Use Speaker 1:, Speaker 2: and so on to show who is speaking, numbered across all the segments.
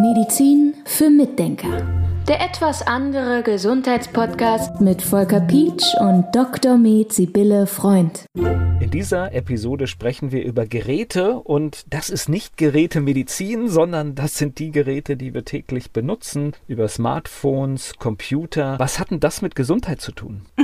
Speaker 1: Medizin für Mitdenker. Der etwas andere Gesundheitspodcast mit Volker Pietsch und Dr. Med Sibylle Freund.
Speaker 2: In dieser Episode sprechen wir über Geräte und das ist nicht Gerätemedizin, sondern das sind die Geräte, die wir täglich benutzen, über Smartphones, Computer. Was hat denn das mit Gesundheit zu tun?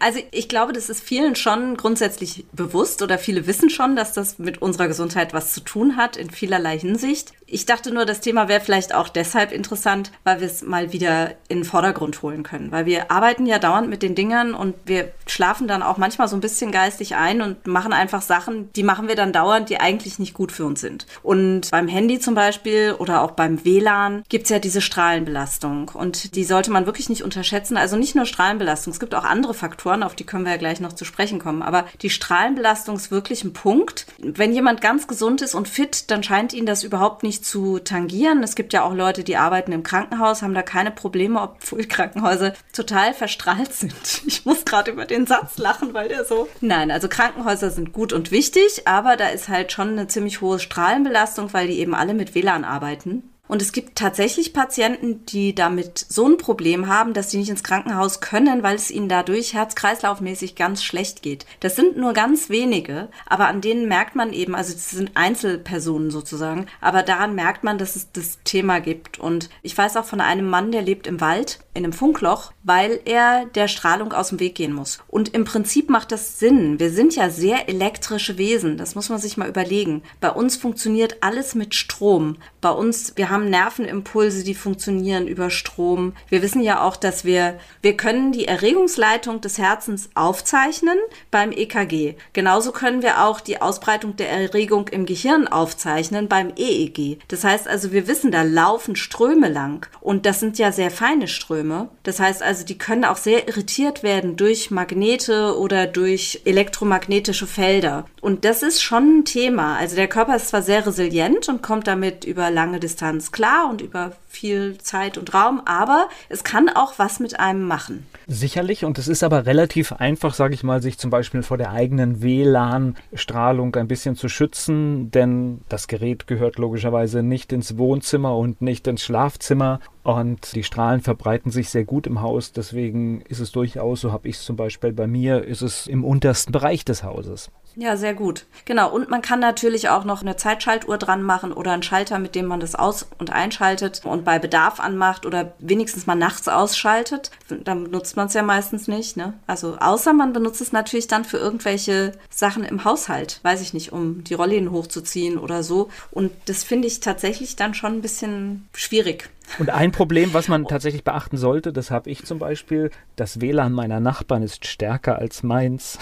Speaker 3: Also ich glaube, das ist vielen schon grundsätzlich bewusst oder viele wissen schon, dass das mit unserer Gesundheit was zu tun hat in vielerlei Hinsicht. Ich dachte nur, das Thema wäre vielleicht auch deshalb interessant, weil wir es mal wieder in den Vordergrund holen können. Weil wir arbeiten ja dauernd mit den Dingern und wir schlafen dann auch manchmal so ein bisschen geistig ein und machen einfach Sachen, die machen wir dann dauernd, die eigentlich nicht gut für uns sind. Und beim Handy zum Beispiel oder auch beim WLAN gibt es ja diese Strahlenbelastung. Und die sollte man wirklich nicht unterschätzen. Also nicht nur Strahlenbelastung, es gibt auch andere Faktoren, auf die können wir ja gleich noch zu sprechen kommen. Aber die Strahlenbelastung ist wirklich ein Punkt. Wenn jemand ganz gesund ist und fit, dann scheint ihn das überhaupt nicht zu tangieren. Es gibt ja auch Leute, die arbeiten im Krankenhaus, haben da keine Probleme, obwohl Krankenhäuser total verstrahlt sind. Ich muss gerade über den Satz lachen, weil der so. Nein, also Krankenhäuser sind gut und wichtig, aber da ist halt schon eine ziemlich hohe Strahlenbelastung, weil die eben alle mit WLAN arbeiten. Und es gibt tatsächlich Patienten, die damit so ein Problem haben, dass sie nicht ins Krankenhaus können, weil es ihnen dadurch herz-kreislaufmäßig ganz schlecht geht. Das sind nur ganz wenige, aber an denen merkt man eben, also das sind Einzelpersonen sozusagen, aber daran merkt man, dass es das Thema gibt. Und ich weiß auch von einem Mann, der lebt im Wald, in einem Funkloch, weil er der Strahlung aus dem Weg gehen muss. Und im Prinzip macht das Sinn. Wir sind ja sehr elektrische Wesen. Das muss man sich mal überlegen. Bei uns funktioniert alles mit Strom. Bei uns, wir haben Nervenimpulse, die funktionieren über Strom. Wir wissen ja auch, dass wir, wir können die Erregungsleitung des Herzens aufzeichnen beim EKG. Genauso können wir auch die Ausbreitung der Erregung im Gehirn aufzeichnen beim EEG. Das heißt also, wir wissen, da laufen Ströme lang und das sind ja sehr feine Ströme. Das heißt also, die können auch sehr irritiert werden durch Magnete oder durch elektromagnetische Felder. Und das ist schon ein Thema. Also der Körper ist zwar sehr resilient und kommt damit über lange Distanz klar und über viel Zeit und Raum, aber es kann auch was mit einem machen.
Speaker 2: Sicherlich, und es ist aber relativ einfach, sage ich mal, sich zum Beispiel vor der eigenen WLAN-Strahlung ein bisschen zu schützen, denn das Gerät gehört logischerweise nicht ins Wohnzimmer und nicht ins Schlafzimmer und die Strahlen verbreiten sich sehr gut im Haus, deswegen ist es durchaus, so habe ich es zum Beispiel bei mir, ist es im untersten Bereich des Hauses.
Speaker 3: Ja, sehr gut. Genau. Und man kann natürlich auch noch eine Zeitschaltuhr dran machen oder einen Schalter, mit dem man das aus- und einschaltet und bei Bedarf anmacht oder wenigstens mal nachts ausschaltet. Dann benutzt man es ja meistens nicht. Ne? Also außer man benutzt es natürlich dann für irgendwelche Sachen im Haushalt. Weiß ich nicht, um die Rollläden hochzuziehen oder so. Und das finde ich tatsächlich dann schon ein bisschen schwierig.
Speaker 2: Und ein Problem, was man tatsächlich beachten sollte, das habe ich zum Beispiel, das WLAN meiner Nachbarn ist stärker als meins.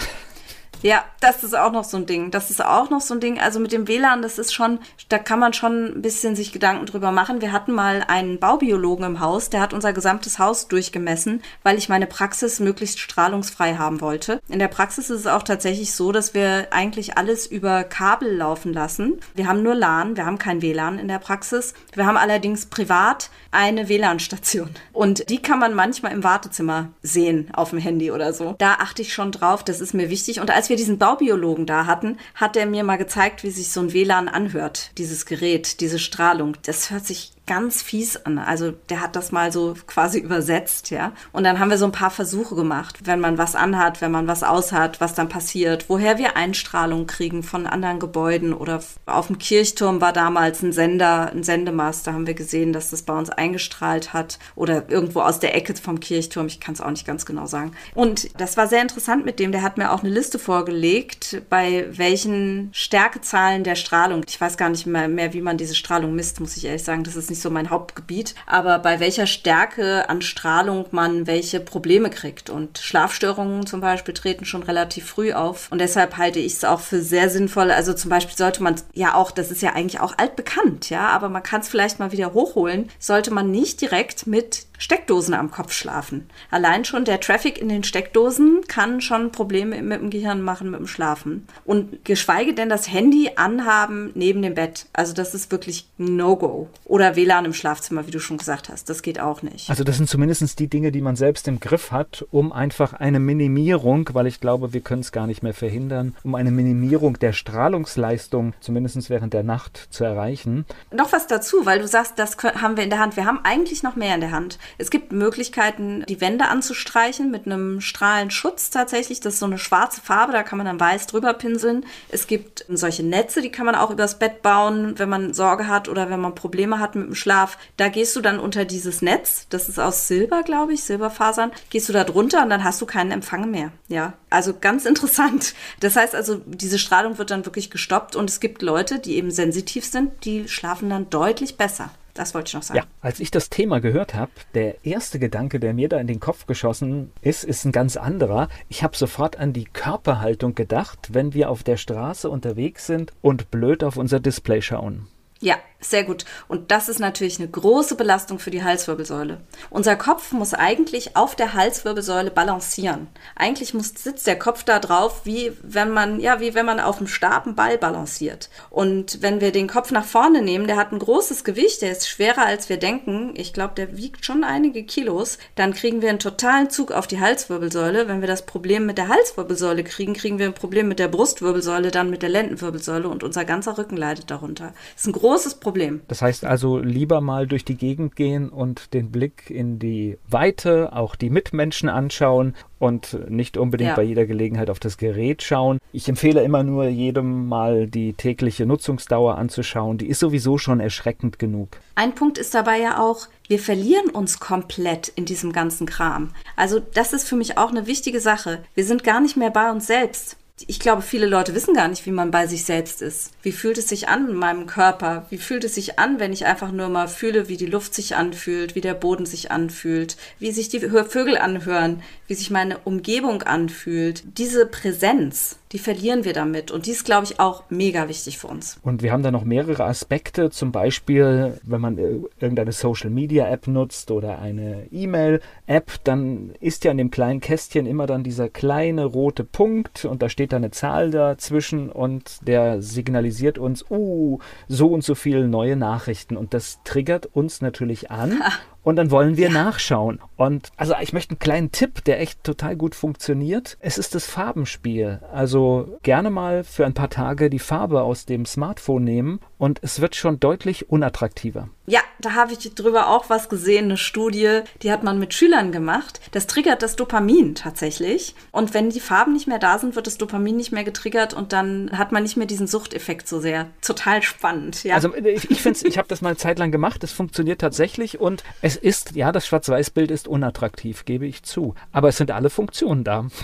Speaker 3: Ja, das ist auch noch so ein Ding. Das ist auch noch so ein Ding. Also mit dem WLAN, das ist schon, da kann man schon ein bisschen sich Gedanken drüber machen. Wir hatten mal einen Baubiologen im Haus, der hat unser gesamtes Haus durchgemessen, weil ich meine Praxis möglichst strahlungsfrei haben wollte. In der Praxis ist es auch tatsächlich so, dass wir eigentlich alles über Kabel laufen lassen. Wir haben nur LAN, wir haben kein WLAN in der Praxis. Wir haben allerdings privat eine WLAN-Station. Und die kann man manchmal im Wartezimmer sehen auf dem Handy oder so. Da achte ich schon drauf, das ist mir wichtig. Und als als wir diesen Baubiologen da hatten, hat er mir mal gezeigt, wie sich so ein WLAN anhört, dieses Gerät, diese Strahlung. Das hört sich ganz fies an. Also der hat das mal so quasi übersetzt, ja. Und dann haben wir so ein paar Versuche gemacht, wenn man was anhat, wenn man was aushat, was dann passiert, woher wir Einstrahlung kriegen von anderen Gebäuden oder auf dem Kirchturm war damals ein Sender, ein Sendemast, da haben wir gesehen, dass das bei uns eingestrahlt hat oder irgendwo aus der Ecke vom Kirchturm, ich kann es auch nicht ganz genau sagen. Und das war sehr interessant mit dem, der hat mir auch eine Liste vorgelegt, bei welchen Stärkezahlen der Strahlung, ich weiß gar nicht mehr, mehr wie man diese Strahlung misst, muss ich ehrlich sagen, das ist nicht nicht so mein Hauptgebiet, aber bei welcher Stärke an Strahlung man welche Probleme kriegt. Und Schlafstörungen zum Beispiel treten schon relativ früh auf. Und deshalb halte ich es auch für sehr sinnvoll. Also zum Beispiel sollte man ja auch, das ist ja eigentlich auch altbekannt, ja, aber man kann es vielleicht mal wieder hochholen, sollte man nicht direkt mit Steckdosen am Kopf schlafen. Allein schon der Traffic in den Steckdosen kann schon Probleme mit dem Gehirn machen, mit dem Schlafen. Und geschweige denn das Handy anhaben neben dem Bett. Also das ist wirklich No-Go. Oder WLAN im Schlafzimmer, wie du schon gesagt hast. Das geht auch nicht.
Speaker 2: Also das sind zumindest die Dinge, die man selbst im Griff hat, um einfach eine Minimierung, weil ich glaube, wir können es gar nicht mehr verhindern, um eine Minimierung der Strahlungsleistung, zumindest während der Nacht, zu erreichen.
Speaker 3: Noch was dazu, weil du sagst, das haben wir in der Hand. Wir haben eigentlich noch mehr in der Hand. Es gibt Möglichkeiten, die Wände anzustreichen mit einem Strahlenschutz tatsächlich. Das ist so eine schwarze Farbe, da kann man dann weiß drüber pinseln. Es gibt solche Netze, die kann man auch übers Bett bauen, wenn man Sorge hat oder wenn man Probleme hat mit dem Schlaf. Da gehst du dann unter dieses Netz, das ist aus Silber, glaube ich, Silberfasern, gehst du da drunter und dann hast du keinen Empfang mehr. Ja, also ganz interessant. Das heißt also, diese Strahlung wird dann wirklich gestoppt und es gibt Leute, die eben sensitiv sind, die schlafen dann deutlich besser. Das wollte ich noch sagen.
Speaker 2: Ja, als ich das Thema gehört habe, der erste Gedanke, der mir da in den Kopf geschossen ist, ist ein ganz anderer. Ich habe sofort an die Körperhaltung gedacht, wenn wir auf der Straße unterwegs sind und blöd auf unser Display schauen.
Speaker 3: Ja, sehr gut. Und das ist natürlich eine große Belastung für die Halswirbelsäule. Unser Kopf muss eigentlich auf der Halswirbelsäule balancieren. Eigentlich muss, sitzt der Kopf da drauf, wie wenn man, ja, wie wenn man auf dem Stab einen Ball balanciert. Und wenn wir den Kopf nach vorne nehmen, der hat ein großes Gewicht, der ist schwerer als wir denken. Ich glaube, der wiegt schon einige Kilos. Dann kriegen wir einen totalen Zug auf die Halswirbelsäule. Wenn wir das Problem mit der Halswirbelsäule kriegen, kriegen wir ein Problem mit der Brustwirbelsäule, dann mit der Lendenwirbelsäule und unser ganzer Rücken leidet darunter. Das ist ein großes Problem.
Speaker 2: Das heißt also lieber mal durch die Gegend gehen und den Blick in die Weite, auch die Mitmenschen anschauen und nicht unbedingt ja. bei jeder Gelegenheit auf das Gerät schauen. Ich empfehle immer nur jedem mal die tägliche Nutzungsdauer anzuschauen. Die ist sowieso schon erschreckend genug.
Speaker 3: Ein Punkt ist dabei ja auch, wir verlieren uns komplett in diesem ganzen Kram. Also das ist für mich auch eine wichtige Sache. Wir sind gar nicht mehr bei uns selbst ich glaube, viele Leute wissen gar nicht, wie man bei sich selbst ist. Wie fühlt es sich an in meinem Körper? Wie fühlt es sich an, wenn ich einfach nur mal fühle, wie die Luft sich anfühlt, wie der Boden sich anfühlt, wie sich die Vögel anhören, wie sich meine Umgebung anfühlt? Diese Präsenz, die verlieren wir damit. Und die ist, glaube ich, auch mega wichtig für uns.
Speaker 2: Und wir haben da noch mehrere Aspekte. Zum Beispiel, wenn man äh, irgendeine Social Media App nutzt oder eine E-Mail App, dann ist ja in dem kleinen Kästchen immer dann dieser kleine rote Punkt und da steht da eine Zahl dazwischen und der signalisiert uns, uh, so und so viele neue Nachrichten. Und das triggert uns natürlich an. und dann wollen wir ja. nachschauen. Und also ich möchte einen kleinen Tipp, der echt total gut funktioniert. Es ist das Farbenspiel. Also gerne mal für ein paar Tage die Farbe aus dem Smartphone nehmen und es wird schon deutlich unattraktiver.
Speaker 3: Ja, da habe ich drüber auch was gesehen, eine Studie, die hat man mit Schülern gemacht. Das triggert das Dopamin tatsächlich. Und wenn die Farben nicht mehr da sind, wird das Dopamin nicht mehr getriggert und dann hat man nicht mehr diesen Suchteffekt so sehr. Total spannend, ja.
Speaker 2: Also ich, ich finde ich habe das mal eine Zeit lang gemacht, es funktioniert tatsächlich und es ist, ja, das Schwarz-Weiß-Bild ist unattraktiv, gebe ich zu. Aber es sind alle Funktionen da.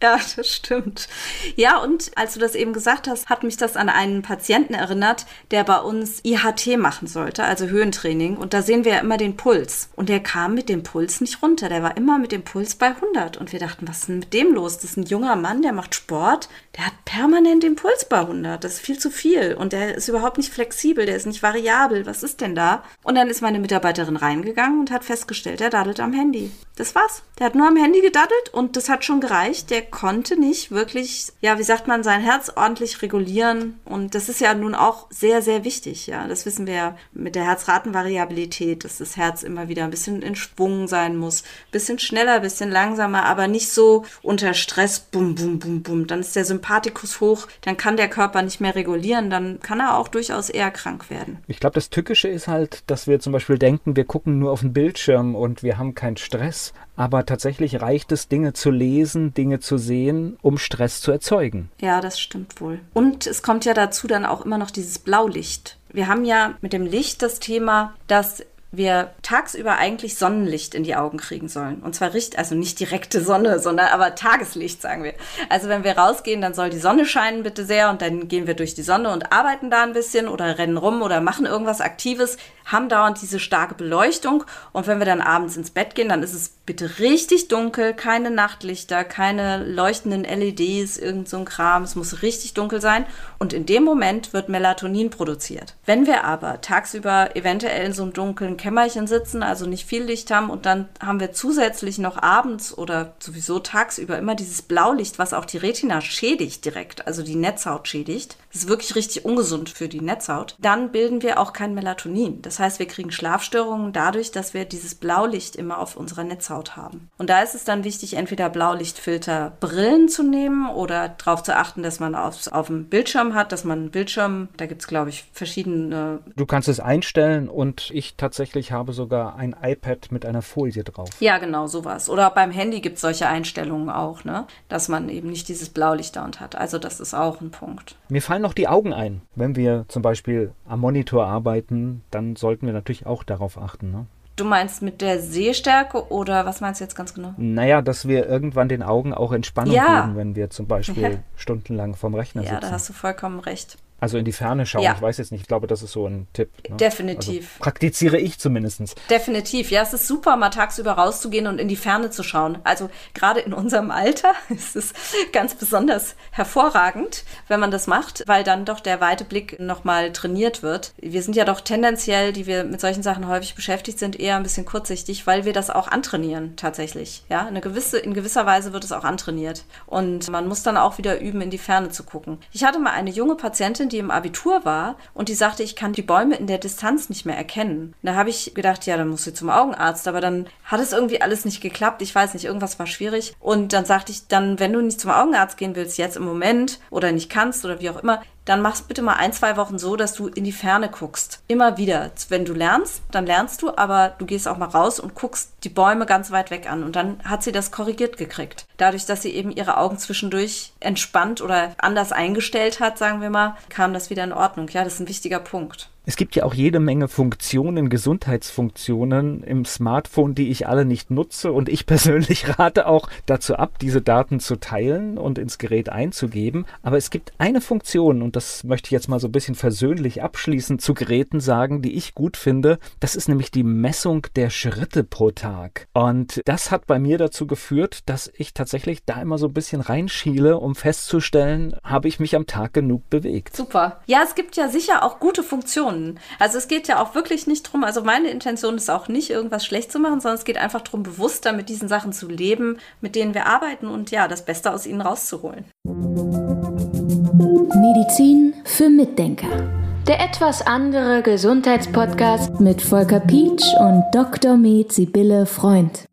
Speaker 3: Ja, das stimmt. Ja, und als du das eben gesagt hast, hat mich das an einen Patienten erinnert, der bei uns IHT machen sollte, also Höhentraining. Und da sehen wir ja immer den Puls. Und der kam mit dem Puls nicht runter. Der war immer mit dem Puls bei 100. Und wir dachten, was ist denn mit dem los? Das ist ein junger Mann, der macht Sport. Der hat permanent den Puls bei 100. Das ist viel zu viel. Und der ist überhaupt nicht flexibel. Der ist nicht variabel. Was ist denn da? Und dann ist meine Mitarbeiterin reingegangen und hat festgestellt, er daddelt am Handy. Das war's. Der hat nur am Handy gedaddelt und das hat schon gereicht. Der konnte nicht wirklich, ja, wie sagt man, sein Herz ordentlich regulieren. Und das ist ja nun auch sehr, sehr wichtig. Ja, das wissen wir ja mit der Herzratenvariabilität, dass das Herz immer wieder ein bisschen in Schwung sein muss. Bisschen schneller, bisschen langsamer, aber nicht so unter Stress, bum, bum, bum, bum. Dann ist der Sympathikus hoch, dann kann der Körper nicht mehr regulieren, dann kann er auch durchaus eher krank werden.
Speaker 2: Ich glaube, das Tückische ist halt, dass wir zum Beispiel denken, wir gucken nur auf den Bildschirm und wir haben keinen Stress. Aber tatsächlich reicht es, Dinge zu lesen, Dinge zu sehen, um Stress zu erzeugen.
Speaker 3: Ja, das stimmt wohl. Und es kommt ja dazu dann auch immer noch dieses Blaulicht. Wir haben ja mit dem Licht das Thema, dass wir tagsüber eigentlich Sonnenlicht in die Augen kriegen sollen. Und zwar richtig, also nicht direkte Sonne, sondern aber Tageslicht, sagen wir. Also wenn wir rausgehen, dann soll die Sonne scheinen bitte sehr und dann gehen wir durch die Sonne und arbeiten da ein bisschen oder rennen rum oder machen irgendwas Aktives, haben dauernd diese starke Beleuchtung und wenn wir dann abends ins Bett gehen, dann ist es bitte richtig dunkel, keine Nachtlichter, keine leuchtenden LEDs, irgend so ein Kram. Es muss richtig dunkel sein und in dem Moment wird Melatonin produziert. Wenn wir aber tagsüber eventuell in so einem dunklen Kämmerchen sitzen, also nicht viel Licht haben und dann haben wir zusätzlich noch abends oder sowieso tagsüber immer dieses Blaulicht, was auch die Retina schädigt direkt, also die Netzhaut schädigt. Das ist wirklich richtig ungesund für die Netzhaut. Dann bilden wir auch kein Melatonin. Das heißt, wir kriegen Schlafstörungen dadurch, dass wir dieses Blaulicht immer auf unserer Netzhaut haben. Und da ist es dann wichtig, entweder Blaulichtfilter Brillen zu nehmen oder darauf zu achten, dass man auf, auf dem Bildschirm hat, dass man einen Bildschirm, da gibt es glaube ich verschiedene.
Speaker 2: Du kannst es einstellen und ich tatsächlich habe sogar ein iPad mit einer Folie drauf.
Speaker 3: Ja, genau, sowas. Oder beim Handy gibt es solche Einstellungen auch, ne? dass man eben nicht dieses Blaulicht da und hat. Also das ist auch ein Punkt.
Speaker 2: Mir fallen noch die Augen ein. Wenn wir zum Beispiel am Monitor arbeiten, dann sollten wir natürlich auch darauf achten. Ne?
Speaker 3: Du meinst mit der Sehstärke oder was meinst du jetzt ganz genau?
Speaker 2: Naja, dass wir irgendwann den Augen auch Entspannung ja. geben, wenn wir zum Beispiel ja. stundenlang vom Rechner
Speaker 3: sitzen.
Speaker 2: Ja,
Speaker 3: da hast du vollkommen recht.
Speaker 2: Also in die Ferne schauen, ja. ich weiß jetzt nicht, ich glaube, das ist so ein Tipp.
Speaker 3: Ne? Definitiv.
Speaker 2: Also praktiziere ich zumindest.
Speaker 3: Definitiv, ja, es ist super, mal tagsüber rauszugehen und in die Ferne zu schauen. Also gerade in unserem Alter ist es ganz besonders hervorragend, wenn man das macht, weil dann doch der weite Blick nochmal trainiert wird. Wir sind ja doch tendenziell, die wir mit solchen Sachen häufig beschäftigt sind, eher ein bisschen kurzsichtig, weil wir das auch antrainieren tatsächlich. Ja, eine gewisse, in gewisser Weise wird es auch antrainiert. Und man muss dann auch wieder üben, in die Ferne zu gucken. Ich hatte mal eine junge Patientin, die im Abitur war und die sagte, ich kann die Bäume in der Distanz nicht mehr erkennen. Da habe ich gedacht, ja, dann muss sie zum Augenarzt, aber dann hat es irgendwie alles nicht geklappt. Ich weiß nicht, irgendwas war schwierig. Und dann sagte ich, dann, wenn du nicht zum Augenarzt gehen willst, jetzt im Moment oder nicht kannst oder wie auch immer, dann mach's bitte mal ein, zwei Wochen so, dass du in die Ferne guckst. Immer wieder. Wenn du lernst, dann lernst du, aber du gehst auch mal raus und guckst die Bäume ganz weit weg an. Und dann hat sie das korrigiert gekriegt. Dadurch, dass sie eben ihre Augen zwischendurch entspannt oder anders eingestellt hat, sagen wir mal, kam das wieder in Ordnung. Ja, das ist ein wichtiger Punkt.
Speaker 2: Es gibt ja auch jede Menge Funktionen, Gesundheitsfunktionen im Smartphone, die ich alle nicht nutze. Und ich persönlich rate auch dazu ab, diese Daten zu teilen und ins Gerät einzugeben. Aber es gibt eine Funktion, und das möchte ich jetzt mal so ein bisschen versöhnlich abschließend zu Geräten sagen, die ich gut finde. Das ist nämlich die Messung der Schritte pro Tag. Und das hat bei mir dazu geführt, dass ich tatsächlich da immer so ein bisschen reinschiele, um festzustellen, habe ich mich am Tag genug bewegt.
Speaker 3: Super. Ja, es gibt ja sicher auch gute Funktionen können. Also es geht ja auch wirklich nicht drum, also meine Intention ist auch nicht, irgendwas schlecht zu machen, sondern es geht einfach darum, bewusster mit diesen Sachen zu leben, mit denen wir arbeiten und ja, das Beste aus ihnen rauszuholen.
Speaker 1: Medizin für Mitdenker. Der etwas andere Gesundheitspodcast mit Volker Pietsch und Dr. Med Sibylle Freund.